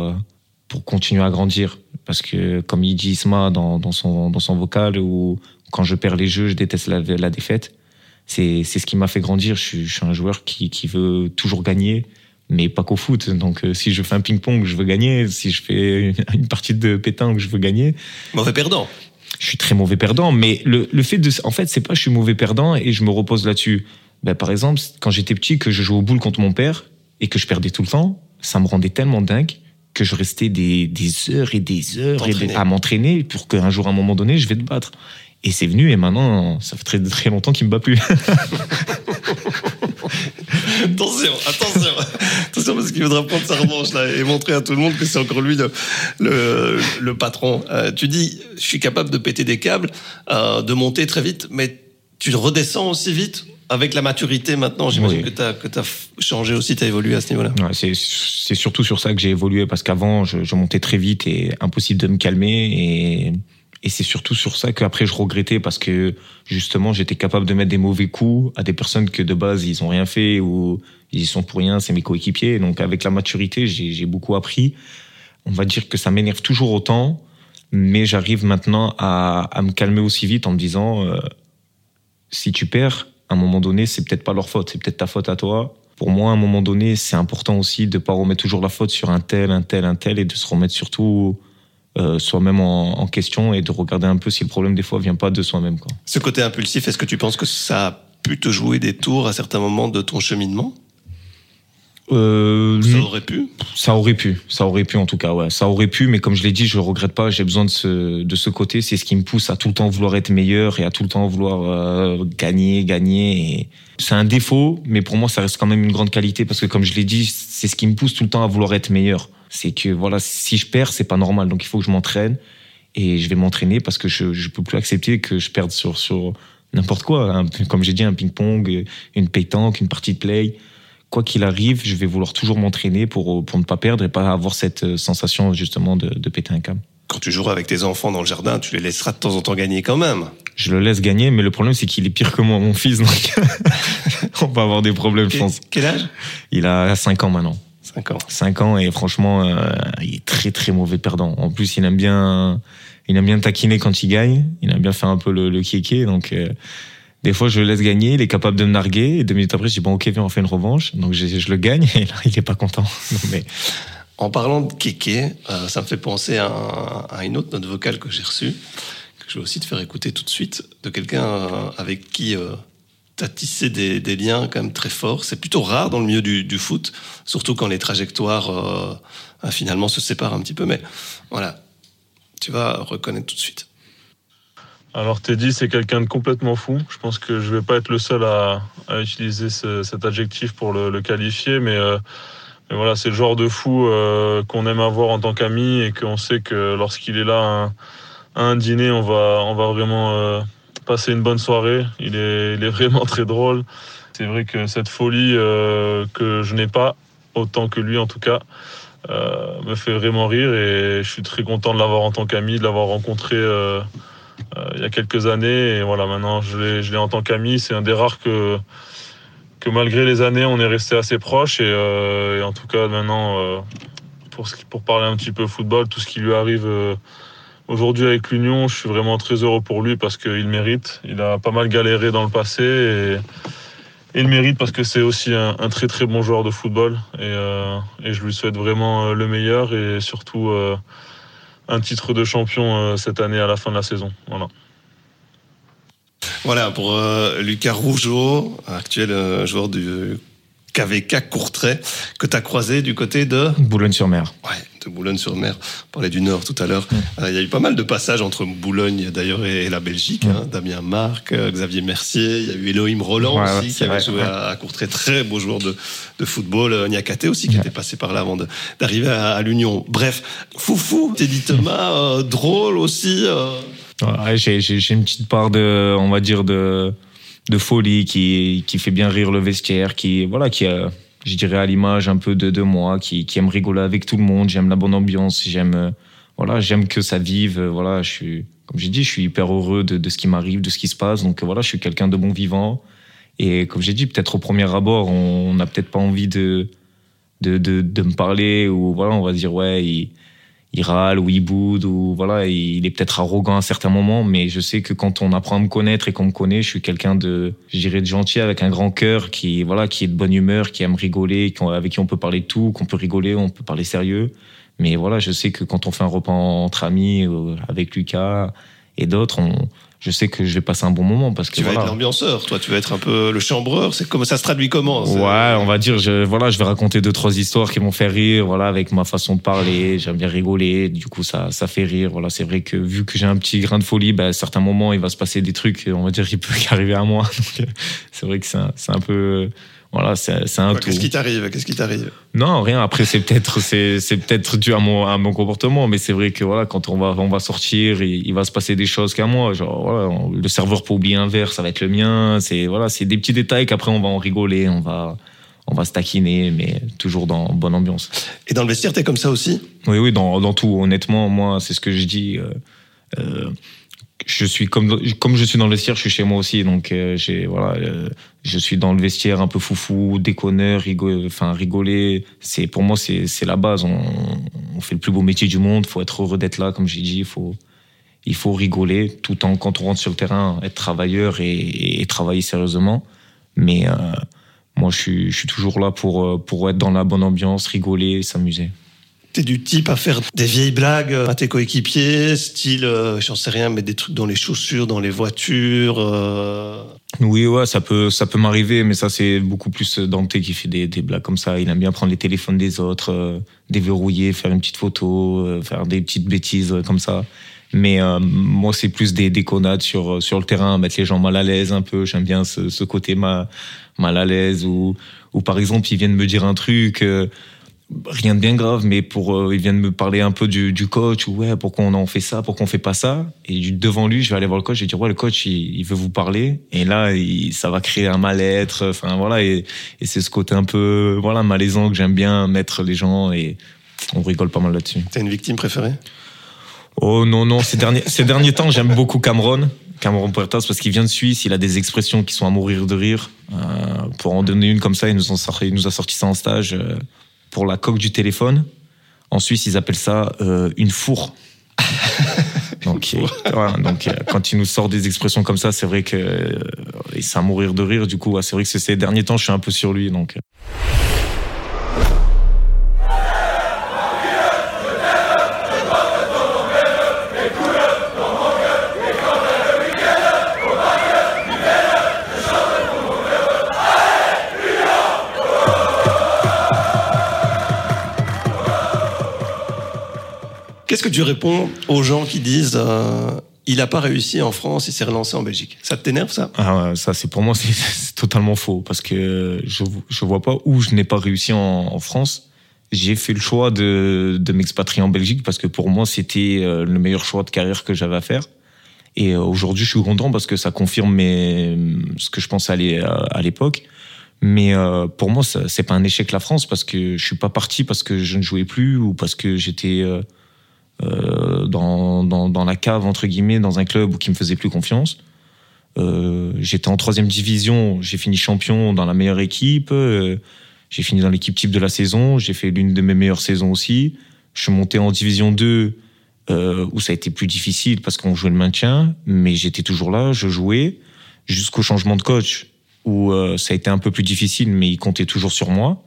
pour continuer à grandir. Parce que, comme il dit Isma dans, dans, son, dans son vocal, où quand je perds les jeux, je déteste la, la défaite. C'est, c'est ce qui m'a fait grandir. Je suis, je suis un joueur qui, qui veut toujours gagner, mais pas qu'au foot. Donc, euh, si je fais un ping-pong, je veux gagner. Si je fais [laughs] une partie de pétanque, je veux gagner. Mauvais perdant. Je suis très mauvais perdant, mais le, le fait de, en fait, c'est pas je suis mauvais perdant et je me repose là-dessus. Ben, par exemple, quand j'étais petit, que je jouais au boule contre mon père et que je perdais tout le temps, ça me rendait tellement dingue que je restais des, des heures et des heures et des, à m'entraîner pour qu'un jour, à un moment donné, je vais te battre. Et c'est venu, et maintenant, ça fait très, très longtemps qu'il me bat plus. [laughs] attention, attention, attention, parce qu'il faudra prendre sa revanche là et montrer à tout le monde que c'est encore lui le, le, le patron. Euh, tu dis, je suis capable de péter des câbles, euh, de monter très vite, mais tu redescends aussi vite avec la maturité maintenant, j'imagine oui. que tu as, changé aussi, tu as évolué à ce niveau-là. Ouais, c'est surtout sur ça que j'ai évolué parce qu'avant, je, je, montais très vite et impossible de me calmer. Et, et c'est surtout sur ça qu'après, je regrettais parce que justement, j'étais capable de mettre des mauvais coups à des personnes que de base, ils ont rien fait ou ils y sont pour rien, c'est mes coéquipiers. Donc avec la maturité, j'ai beaucoup appris. On va dire que ça m'énerve toujours autant, mais j'arrive maintenant à, me calmer aussi vite en me disant, euh, si tu perds, à un moment donné, c'est peut-être pas leur faute, c'est peut-être ta faute à toi. Pour moi, à un moment donné, c'est important aussi de pas remettre toujours la faute sur un tel, un tel, un tel, et de se remettre surtout euh, soi-même en, en, question et de regarder un peu si le problème des fois vient pas de soi-même. Ce côté impulsif, est-ce que tu penses que ça a pu te jouer des tours à certains moments de ton cheminement? Euh, ça aurait pu Ça aurait pu, ça aurait pu en tout cas, ouais. Ça aurait pu, mais comme je l'ai dit, je regrette pas. J'ai besoin de ce de ce côté. C'est ce qui me pousse à tout le temps vouloir être meilleur et à tout le temps vouloir euh, gagner, gagner. C'est un défaut, mais pour moi, ça reste quand même une grande qualité parce que comme je l'ai dit, c'est ce qui me pousse tout le temps à vouloir être meilleur. C'est que voilà, si je perds, c'est pas normal. Donc il faut que je m'entraîne et je vais m'entraîner parce que je je peux plus accepter que je perde sur sur n'importe quoi. Comme j'ai dit, un ping-pong, une pétanque, une partie de play quoi qu'il arrive, je vais vouloir toujours m'entraîner pour, pour ne pas perdre et pas avoir cette euh, sensation justement de, de péter un câble. Quand tu joueras avec tes enfants dans le jardin, tu les laisseras de temps en temps gagner quand même. Je le laisse gagner, mais le problème c'est qu'il est pire que moi, mon fils, donc [laughs] on va avoir des problèmes, je pense. Quel âge? Il a 5 ans maintenant. 5 ans. 5 ans et franchement, euh, il est très très mauvais perdant. En plus, il aime bien, il aime bien taquiner quand il gagne. Il aime bien faire un peu le, le kéké, donc. euh, des fois, je le laisse gagner, il est capable de me narguer, et deux minutes après, je dis bon, ok, viens, on fait une revanche. Donc, je, le gagne, [laughs] et là, il est pas content. [laughs] Mais En parlant de kéké, euh, ça me fait penser à, un- à une autre note vocale que j'ai reçue, que je vais aussi te faire écouter tout de suite, de quelqu'un euh, avec qui tu as tissé des, liens quand même très forts. C'est plutôt rare dans le milieu du, foot, surtout quand les trajectoires euh, euh, finalement se séparent un petit peu. Mais voilà, tu vas reconnaître tout de suite. Alors Teddy, c'est quelqu'un de complètement fou. Je pense que je vais pas être le seul à, utiliser ce- cet adjectif pour le, qualifier, mais, euh, mais voilà, c'est le genre de fou euh, qu'on aime avoir en tant qu'ami et qu'on sait que lorsqu'il est là à un, dîner, on va, vraiment euh, passer une bonne soirée. Il est, il est vraiment très drôle. C'est vrai que cette folie que je n'ai pas, autant que lui en tout cas, me fait vraiment rire et je suis très content de l'avoir en tant qu'ami, de l'avoir rencontré. Euh, il y a quelques années. Et voilà, maintenant, je l'ai, en tant qu'ami. C'est un des rares que, que malgré les années, on est resté assez proches. Et, euh, en tout cas, maintenant, euh, pour, pour parler un petit peu football, tout ce qui lui arrive aujourd'hui avec l'Union, je suis vraiment très heureux pour lui parce qu'il mérite. Il a pas mal galéré dans le passé. Et, et il mérite parce que c'est aussi un, très très bon joueur de football. Et, et je lui souhaite vraiment le meilleur et surtout un titre de champion euh, cette année à la fin de la saison. Voilà. Voilà pour euh, Lucas Rougeau, actuel euh, joueur du KVK Courtrai, que tu as croisé du côté de, Boulogne-sur-Mer. ouais, de Boulogne-sur-Mer. On parlait du Nord tout à l'heure. Euh, Il y a eu pas mal de passages entre Boulogne d'ailleurs et, et la Belgique. Hein. Damien Marc, euh, Xavier Mercier, il y a eu Elohim Roland Ouais, aussi qui avait vrai, joué ouais. à, à Courtrai, très beau joueur de, de football. Euh, Niakate aussi qui Ouais. était passé par là avant d'arriver à, à l'Union. Bref, foufou, Teddy Thomas, euh, drôle aussi. j'ai une petite part de, on va dire, de, de folie qui, qui fait bien rire le vestiaire, qui, voilà, qui a, je dirais, à l'image un peu de, de moi, qui, qui aime rigoler avec tout le monde. J'aime la bonne ambiance, j'aime, euh, voilà, j'aime que ça vive. euh, Voilà, je suis, comme j'ai dit, je suis hyper heureux de, de ce qui m'arrive, de ce qui se passe. Donc, voilà, je suis quelqu'un de bon vivant. Et comme j'ai dit, peut-être au premier abord, on n'a peut-être pas envie de, de, de, de me parler ou voilà, on va dire, ouais, il, il râle ou il boude ou voilà, il est peut-être arrogant à certains moments, mais je sais que quand on apprend à me connaître et qu'on me connaît, je suis quelqu'un de, de gentil avec un grand cœur qui, voilà, qui est de bonne humeur, qui aime rigoler, avec qui on peut parler de tout, qu'on peut rigoler, on peut parler sérieux. Mais voilà, je sais que quand on fait un repas entre amis, euh, avec Lucas et d'autres, on, je sais que je vais passer un bon moment parce que Tu vas voilà. être l'ambianceur, toi, tu vas être un peu le chambreur. C'est comme ça se traduit comment Ouais, on va dire, je, voilà, je vais raconter deux, trois histoires qui vont faire rire, voilà, avec ma façon de parler. J'aime bien rigoler, du coup, ça, ça fait rire. Voilà, c'est vrai que vu que j'ai un petit grain de folie, ben, à certains moments, il va se passer des trucs, on va dire, qui peut [laughs] arriver à moi. Donc, euh, c'est vrai que c'est un, c'est un peu, voilà, c'est un. Qu'est-ce qui t'arrive? Qu'est-ce qui t'arrive? Non, rien. Après, c'est peut-être, c'est, c'est peut-être dû à mon, à mon comportement, mais c'est vrai que voilà, quand on va, on va sortir, il, il va se passer des choses qu'à moi. Genre, voilà, on- le serveur peut oublier un verre, ça va être le mien. C'est voilà, c'est des petits détails qu'après on va en rigoler, on va, on va se taquiner, mais toujours dans bonne ambiance. Et dans le vestiaire, t'es comme ça aussi? Oui, oui, dans, dans tout. Honnêtement, moi, c'est ce que je dis. euh, euh, je suis comme comme je suis dans le vestiaire, je suis chez moi aussi. Donc euh, j'ai voilà, euh, je suis dans le vestiaire un peu foufou, déconneur, rigoler. C'est pour moi c'est c'est la base. On, fait le plus beau métier du monde. Faut être heureux d'être là, comme j'ai dit. Il faut il faut rigoler tout en quand on rentre sur le terrain, être travailleur et, travailler sérieusement. Mais euh, moi, je suis je suis toujours là pour pour être dans la bonne ambiance, rigoler, s'amuser. T'es du type à faire des vieilles blagues à tes coéquipiers, style, euh, j'en sais rien, mettre des trucs dans les chaussures, dans les voitures. euh, Oui, ouais, ça peut, ça peut m'arriver, mais ça, c'est beaucoup plus Dante qui fait des, des blagues comme ça. Il aime bien prendre les téléphones des autres, euh, déverrouiller, faire une petite photo, euh, faire des petites bêtises euh, comme ça. Mais euh, moi, c'est plus des déconnades sur, euh, sur le terrain, mettre les gens mal à l'aise un peu. J'aime bien ce, ce côté ma, mal à l'aise ou, ou par exemple, ils viennent me dire un truc. Rien de bien grave, mais pour euh, ils viennent me parler un peu du, du coach, ou ouais, pourquoi on en fait ça, pourquoi on fait pas ça. Et devant lui, je vais aller voir le coach et dire ouais, le coach, il, il veut vous parler. Et là, il- ça va créer un mal-être. Enfin voilà, et, et c'est ce côté un peu voilà malaisant que j'aime bien mettre les gens et on rigole pas mal là-dessus. T'as une victime préférée? Oh non non, ces derniers ces derniers temps, j'aime beaucoup Cameron. Cameron Puertas parce qu'il vient de Suisse, il a des expressions qui sont à mourir de rire. Euh, pour en donner une comme ça, il nous, en sorti- il nous a sorti ça en stage euh, pour la coque du téléphone. En Suisse, ils appellent ça euh, une fourre. [laughs] donc, euh, donc euh, quand il nous sort des expressions comme ça, c'est vrai que euh, c'est à mourir de rire. Du coup, ouais, c'est vrai que ces derniers temps, je suis un peu sur lui. Donc, Qu'est-ce que tu réponds aux gens qui disent euh, il n'a pas réussi en France, il s'est relancé en Belgique? Ça t'énerve ça? Ah ça c'est pour moi c'est- totalement faux parce que je je vois pas où je n'ai pas réussi en, France. J'ai fait le choix de de m'expatrier en Belgique parce que pour moi c'était euh, le meilleur choix de carrière que j'avais à faire. Et euh, aujourd'hui je suis content parce que ça confirme ce que je pensais à l'é- à l'époque. Mais euh, pour moi c'est pas un échec la France parce que je suis pas parti parce que je ne jouais plus ou parce que j'étais dans, dans, la cave entre guillemets dans un club où qui me faisait plus confiance. Euh, j'étais en troisième division, j'ai fini champion dans la meilleure équipe. euh, j'ai fini dans l'équipe type de la saison. J'ai fait l'une de mes meilleures saisons aussi. Je suis monté en division 2 euh, où ça a été plus difficile parce qu'on jouait le maintien, mais j'étais toujours là, je jouais jusqu'au changement de coach où euh, ça a été un peu plus difficile, mais il comptait toujours sur moi.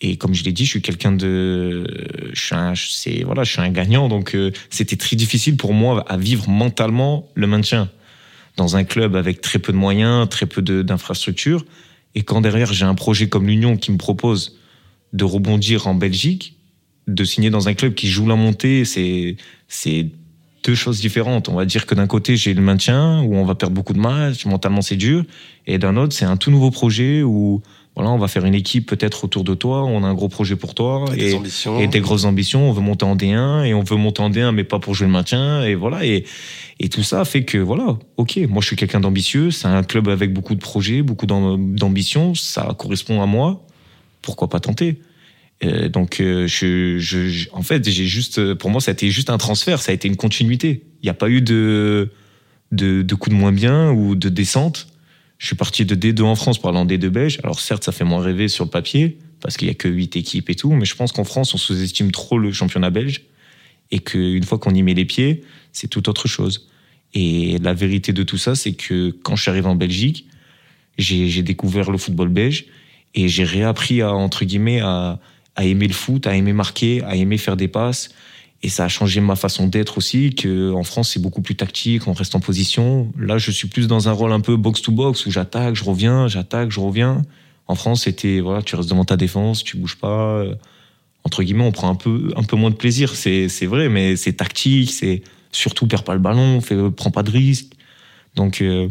Et comme je l'ai dit, je suis quelqu'un de, je suis un, c'est voilà, je suis un gagnant, donc euh, c'était très difficile pour moi à vivre mentalement le maintien dans un club avec très peu de moyens, très peu d'infrastructures. Et quand derrière j'ai un projet comme l'Union qui me propose de rebondir en Belgique, de signer dans un club qui joue la montée, c'est c'est deux choses différentes. On va dire que d'un côté j'ai le maintien où on va perdre beaucoup de matchs, mentalement c'est dur, et d'un autre c'est un tout nouveau projet où voilà on va faire une équipe peut-être autour de toi, on a un gros projet pour toi et, ambitions et des grosses ambitions. On veut monter en D1 et on veut monter en D1, mais pas pour jouer le maintien. Et voilà. Et, et tout ça fait que voilà, ok, moi je suis quelqu'un d'ambitieux. C'est un club avec beaucoup de projets, beaucoup d'am- d'ambition. Ça correspond à moi. Pourquoi pas tenter? Euh, Donc, euh, je, je, je- en fait, j'ai juste, pour moi, ça a été juste un transfert. Ça a été une continuité. Il n'y a pas eu de, de, de coup de moins bien ou de descente. Je suis parti de D2 en France pour aller en D2 belge. Alors certes, ça fait moins rêver sur le papier parce qu'il y a que 8 équipes et tout, mais je pense qu'en France, on sous-estime trop le championnat belge et qu'une fois qu'on y met les pieds, c'est tout autre chose. Et la vérité de tout ça, c'est que quand je suis arrivé en Belgique, j'ai découvert le football belge et j'ai réappris à, entre guillemets, à aimer le foot, à aimer marquer, à aimer faire des passes. Et ça a changé ma façon d'être aussi, que en France, c'est beaucoup plus tactique, on reste en position. Là, je suis plus dans un rôle un peu box-to-box, où j'attaque, je reviens, j'attaque, je reviens. En France, c'était, voilà, tu restes devant ta défense, tu bouges pas. euh, Entre guillemets, on prend un peu, un peu moins de plaisir. C'est, vrai, mais c'est tactique, c'est surtout, perds pas le ballon, fais, prends pas de risques. Donc, euh,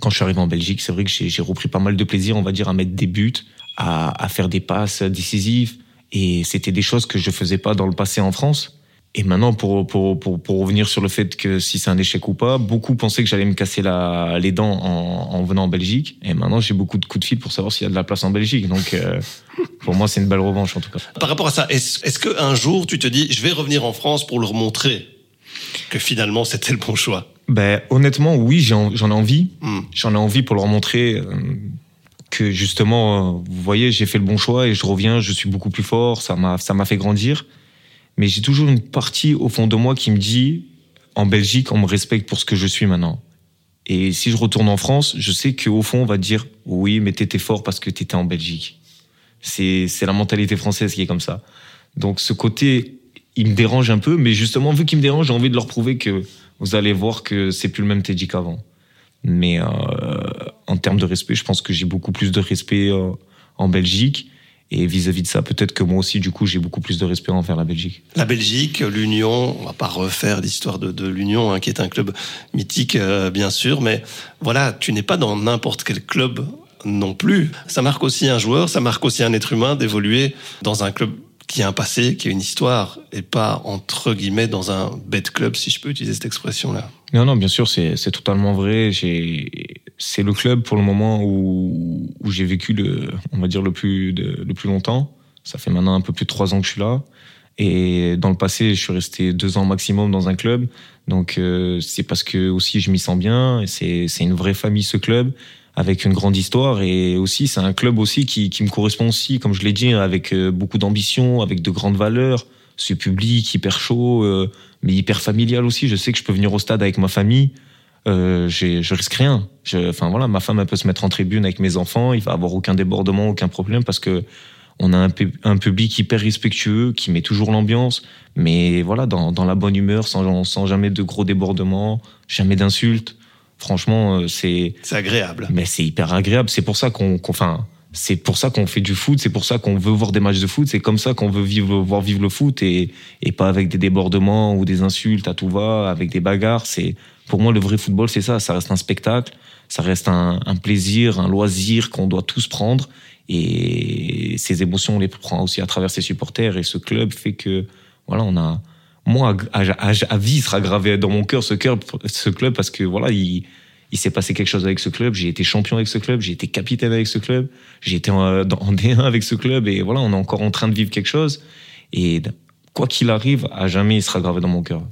quand je suis arrivé en Belgique, c'est vrai que j'ai j'ai repris pas mal de plaisir, on va dire, à mettre des buts, à, à faire des passes décisives. Et c'était des choses que je faisais pas dans le passé en France. Et maintenant, pour, pour, pour, pour revenir sur le fait que si c'est un échec ou pas, beaucoup pensaient que j'allais me casser la, les dents en, en venant en Belgique. Et maintenant, j'ai beaucoup de coups de fil pour savoir s'il y a de la place en Belgique. Donc, euh, [laughs] pour moi, c'est une belle revanche en tout cas. Par rapport à ça, est-ce est-ce qu'un jour tu te dis je vais revenir en France pour leur montrer que finalement c'était le bon choix? Ben, honnêtement, oui, j'ai en- j'en ai envie. Hmm. J'en ai envie pour leur montrer euh, que justement, euh, vous voyez, j'ai fait le bon choix et je reviens, je suis beaucoup plus fort, ça m'a ça m'a fait grandir. Mais j'ai toujours une partie au fond de moi qui me dit, en Belgique, on me respecte pour ce que je suis maintenant. Et si je retourne en France, je sais qu'au fond, on va dire, oui, mais t'étais fort parce que t'étais en Belgique. C'est c'est la mentalité française qui est comme ça. Donc ce côté, il me dérange un peu, mais justement, vu qu'il me dérange, j'ai envie de leur prouver que vous allez voir que c'est plus le même Teddy qu'avant. Mais euh, en termes de respect, je pense que j'ai beaucoup plus de respect euh, en Belgique. Et vis-à-vis de ça, peut-être que moi aussi, du coup, j'ai beaucoup plus de respect envers la Belgique. La Belgique, l'Union, on va pas refaire l'histoire de, de l'Union, hein, qui est un club mythique, euh, bien sûr, mais voilà, tu n'es pas dans n'importe quel club non plus. Ça marque aussi un joueur, ça marque aussi un être humain d'évoluer dans un club qui a un passé, qui a une histoire, et pas entre guillemets dans un bête club, si je peux utiliser cette expression-là. Non, non, bien sûr, c'est c'est totalement vrai. J'ai c'est le club pour le moment où, j'ai vécu le, on va dire le plus le plus longtemps. Ça fait maintenant un peu plus de trois ans que je suis là. Et dans le passé, je suis resté deux ans maximum dans un club. Donc euh, c'est parce que aussi je m'y sens bien. C'est une vraie famille ce club avec une grande histoire et aussi c'est un club aussi qui, qui me correspond aussi, comme je l'ai dit, avec euh, beaucoup d'ambition, avec de grandes valeurs. Ce public hyper chaud, euh, mais hyper familial aussi. Je sais que je peux venir au stade avec ma famille. Euh, je risque rien. Je- Enfin voilà, ma femme elle peut se mettre en tribune avec mes enfants. Il va avoir aucun débordement, aucun problème parce que on a un, pu- un public hyper respectueux qui met toujours l'ambiance, mais voilà dans, dans la bonne humeur, sans, sans jamais de gros débordements, jamais d'insultes. Franchement, euh, c'est C'est agréable. mais c'est hyper agréable. C'est pour ça qu'on, qu'on- enfin, c'est pour ça qu'on fait du foot. C'est pour ça qu'on veut voir des matchs de foot. C'est comme ça qu'on veut vivre, voir vivre le foot et, pas avec des débordements ou des insultes à tout va, avec des bagarres. C'est, pour moi, le vrai football, c'est ça. Ça reste un spectacle. Ça reste un, plaisir, un loisir qu'on doit tous prendre. Et ces émotions, on les prend aussi à travers ses supporters. Et ce club fait que, voilà, on a, moi, à, à, à- à vie, sera gravé dans mon cœur ce, cœur, ce club parce que, voilà, il, il s'est passé quelque chose avec ce club. J'ai été champion avec ce club. J'ai été capitaine avec ce club. J'ai été en, en D1 avec ce club. Et voilà, on est encore en train de vivre quelque chose. Et quoi qu'il arrive, à jamais, il sera gravé dans mon cœur.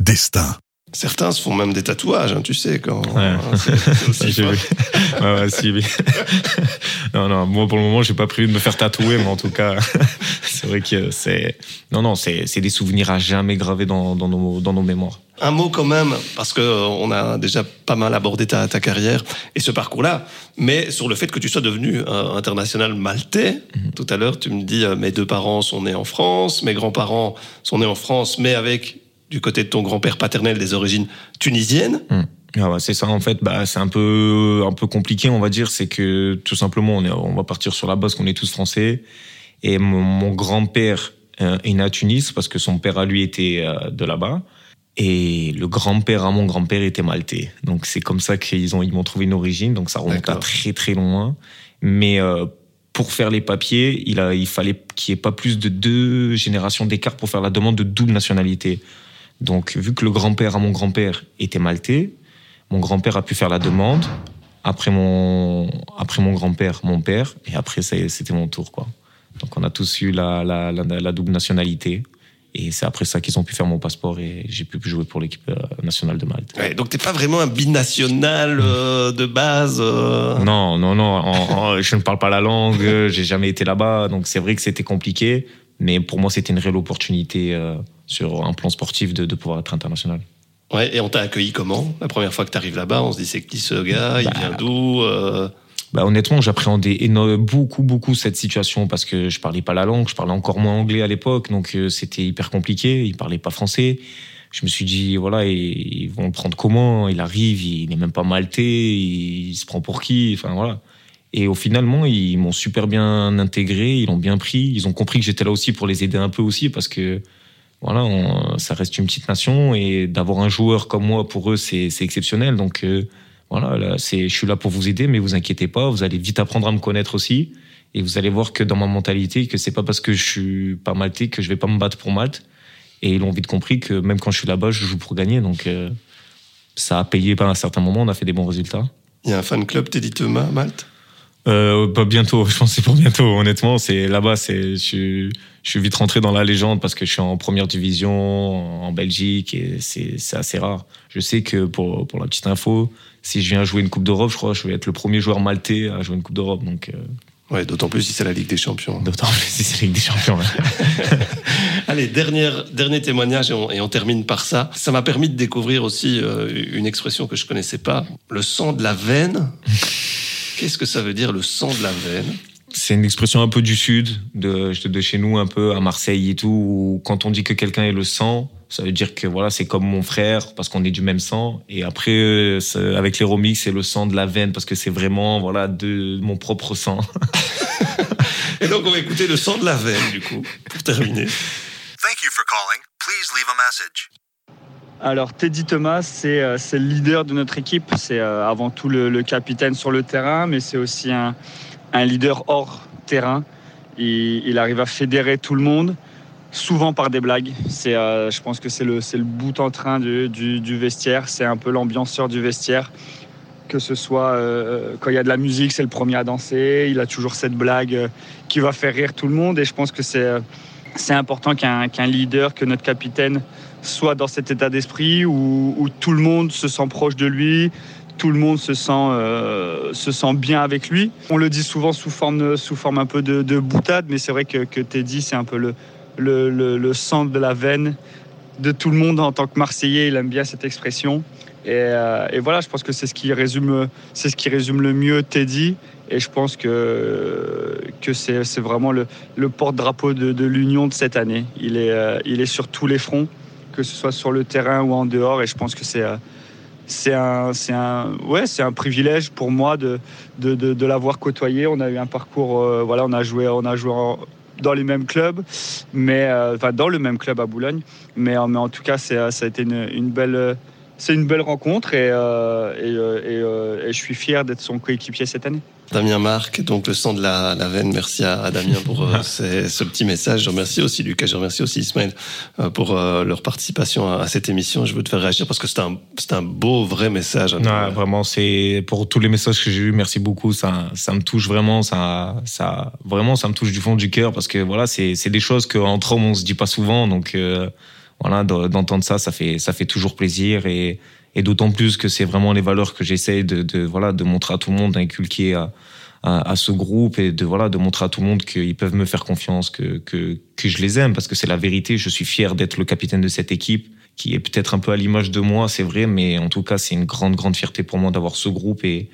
Destin. Certains se font même des tatouages, hein, tu sais, quand. Ouais. hein, c'est- [laughs] aussi. Ouais, ouais, si, [laughs] non, non, moi, pour le moment, j'ai pas prévu de me faire tatouer, mais en tout cas, [laughs] c'est vrai que c'est, non, non, c'est, c'est des souvenirs à jamais gravés dans, dans nos, dans nos mémoires. Un mot quand même, parce que euh, on a déjà pas mal abordé ta, ta carrière et ce parcours-là, mais sur le fait que tu sois devenu euh, international maltais. Tout à l'heure, tu me dis, euh, mes deux parents sont nés en France, mes grands-parents sont nés en France, mais avec, du côté de ton grand-père paternel, des origines tunisiennes. Ah ouais, c'est ça en fait. Bah, c'est un peu un peu compliqué, on va dire. C'est que tout simplement, on est, on va partir sur la base qu'on est tous français. Et mon, mon grand-père euh, est né à Tunis parce que son père à lui était euh, de là-bas. Et le grand-père à mon grand-père était maltais. Donc c'est comme ça qu'ils ont ils m'ont trouvé une origine. Donc ça remonte à très très loin. Mais euh, pour faire les papiers, il a il fallait qu'il y ait pas plus de deux générations d'écart pour faire la demande de double nationalité. Donc vu que le grand-père à mon grand-père était maltais, mon grand-père a pu faire la demande. Après mon, après mon grand-père, mon père, et après c'était mon tour, quoi. Donc on a tous eu la, la, la, la double nationalité. Et c'est après ça qu'ils ont pu faire mon passeport et j'ai pu jouer pour l'équipe euh, nationale de Malte. Ouais, donc t'es pas vraiment un binational euh, de base. euh? Non, non, non, en- en- je ne parle pas la langue, j'ai jamais été là-bas, donc c'est vrai que c'était compliqué, mais pour moi c'était une réelle opportunité euh, sur un plan sportif de, de pouvoir être international. Ouais, et on t'a accueilli comment? La première fois que t'arrives là-bas, on se dit c'est qui ce gars? Il Bah, vient d'où euh? Bah, honnêtement, j'appréhendais beaucoup, beaucoup cette situation parce que je parlais pas la langue, je parlais encore moins anglais à l'époque, donc euh, c'était hyper compliqué. Il parlait pas français. Je me suis dit, voilà, ils, ils vont le prendre comment? Il arrive, il n'est même pas maltais, il, se prend pour qui? Enfin voilà. Et au finalement, ils m'ont super bien intégré, ils l'ont bien pris, ils ont compris que j'étais là aussi pour les aider un peu aussi parce que voilà, ça reste une petite nation et d'avoir un joueur comme moi pour eux, c'est exceptionnel. Donc euh, voilà, je suis là pour vous aider, mais vous inquiétez pas, vous allez vite apprendre à me connaître aussi, et vous allez voir que dans ma mentalité, que c'est pas parce que je suis pas maltais que je vais pas me battre pour Malte. Et ils ont vite compris que même quand je suis là-bas, je joue pour gagner, donc euh, ça a payé à un certain moment, on a fait des bons résultats. Il y a un fan club Teddy Thomas Malte? Euh, pas bientôt, [laughs] je pense c'est pour bientôt. Honnêtement, c'est là-bas, c'est je, suis- je suis vite rentré dans la légende parce que je suis en première division en Belgique et c'est assez rare. Je sais que pour pour la petite info, si je viens jouer une Coupe d'Europe, je crois, je vais être le premier joueur maltais à jouer une Coupe d'Europe. Donc euh, Ouais, d'autant plus si c'est la Ligue des Champions. d'autant plus si c'est la Ligue des Champions. [laughs] Allez, dernière, dernier témoignage et on, et on termine par ça. Ça m'a permis de découvrir aussi euh, une expression que je connaissais pas, le sang de la veine. Qu'est-ce que ça veut dire le sang de la veine? C'est une expression un peu du sud, de, de chez nous, un peu à Marseille et tout, où quand on dit que quelqu'un est le sang, ça veut dire que voilà, c'est comme mon frère parce qu'on est du même sang. Et après, avec les remix, c'est le sang de la veine parce que c'est vraiment voilà de mon propre sang. [laughs] Et donc on va écouter le sang de la veine du coup, pour terminer. Thank you for calling. Please leave a message. Alors Teddy Thomas, c'est euh, c'est le leader de notre équipe. C'est euh, avant tout le, capitaine sur le terrain, mais c'est aussi un, leader hors terrain. il, arrive à fédérer tout le monde souvent par des blagues. Euh, je pense que c'est le, bout en train du, vestiaire. C'est un peu l'ambianceur du vestiaire. Que ce soit quand il y a de la musique, c'est le premier à danser. Il a toujours cette blague qui va faire rire tout le monde. Et je pense que c'est, important qu'un leader, que notre capitaine soit dans cet état d'esprit où, tout le monde se sent proche de lui, tout le monde se sent, euh, se sent bien avec lui. On le dit souvent sous forme, sous forme un peu de, de boutade, mais c'est vrai que, que Teddy, c'est un peu le, le, le, sang de la veine de tout le monde en tant que Marseillais. Il aime bien cette expression. Et, euh, et voilà, je pense que c'est ce qui résume, ce qui résume le mieux Teddy. Et je pense que, que c'est, vraiment le, porte-drapeau de, de l'Union de cette année. Il est, euh, il est sur tous les fronts, que ce soit sur le terrain ou en dehors. Et je pense que c'est, euh, un, un, ouais, un privilège pour moi de, de, de, l'avoir côtoyé. On a eu un parcours, euh, voilà, on a joué, on a joué dans les mêmes clubs, mais euh, enfin dans le même club à Boulogne. Mais, mais en tout cas, ça a été une, une belle, c'est une belle rencontre et, euh, et, euh, et, euh, et je suis fier d'être son coéquipier cette année. Damien Marc, donc le sang de la, la veine. Merci à, à Damien pour euh, [laughs] ces- ce petit message. Je remercie aussi Lucas, je remercie aussi Ismaël euh, pour euh, leur participation à, à cette émission. Je veux te faire réagir parce que c'est un, beau, vrai message. hein. Ouais, vraiment, c'est pour tous les messages que j'ai eus, merci beaucoup. Ça, ça me touche vraiment, ça, ça, vraiment, ça me touche du fond du cœur parce que voilà, c'est, des choses qu'entre hommes on se dit pas souvent, donc euh, voilà, d'entendre ça, ça fait, ça fait toujours plaisir et, et d'autant plus que c'est vraiment les valeurs que j'essaie de, de, voilà, de montrer à tout le monde, d'inculquer à, à, à ce groupe et de voilà, de montrer à tout le monde qu'ils peuvent me faire confiance, que, que, que je les aime parce que c'est la vérité. Je suis fier d'être le capitaine de cette équipe qui est peut-être un peu à l'image de moi, c'est vrai, mais en tout cas, c'est une grande, grande fierté pour moi d'avoir ce groupe et,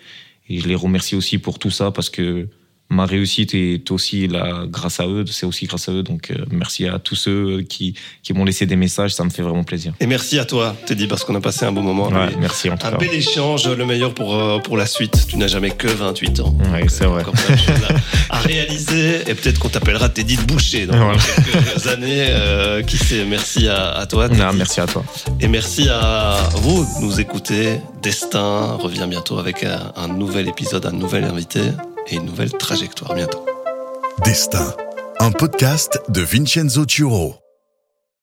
et je les remercie aussi pour tout ça parce que ma réussite est aussi là grâce à eux, c'est aussi grâce à eux. Donc, euh, merci à tous ceux qui, qui m'ont laissé des messages, ça me fait vraiment plaisir. Et merci à toi, Teddy, parce qu'on a passé un bon moment. Ouais, merci en tout Un cas. bel échange, le meilleur pour, euh, pour la suite. Tu n'as jamais que 28 ans. Ouais, c'est vrai. À, à réaliser et peut-être qu'on t'appellera Teddy de Boucher dans Voilà. quelques années. Euh, qui sait Merci à, à toi. Non, merci à toi. Et merci à vous de nous écouter. Destin revient bientôt avec un, un nouvel épisode, un nouvel invité et une nouvelle trajectoire bientôt. Destin, un podcast de Vincenzo Turo.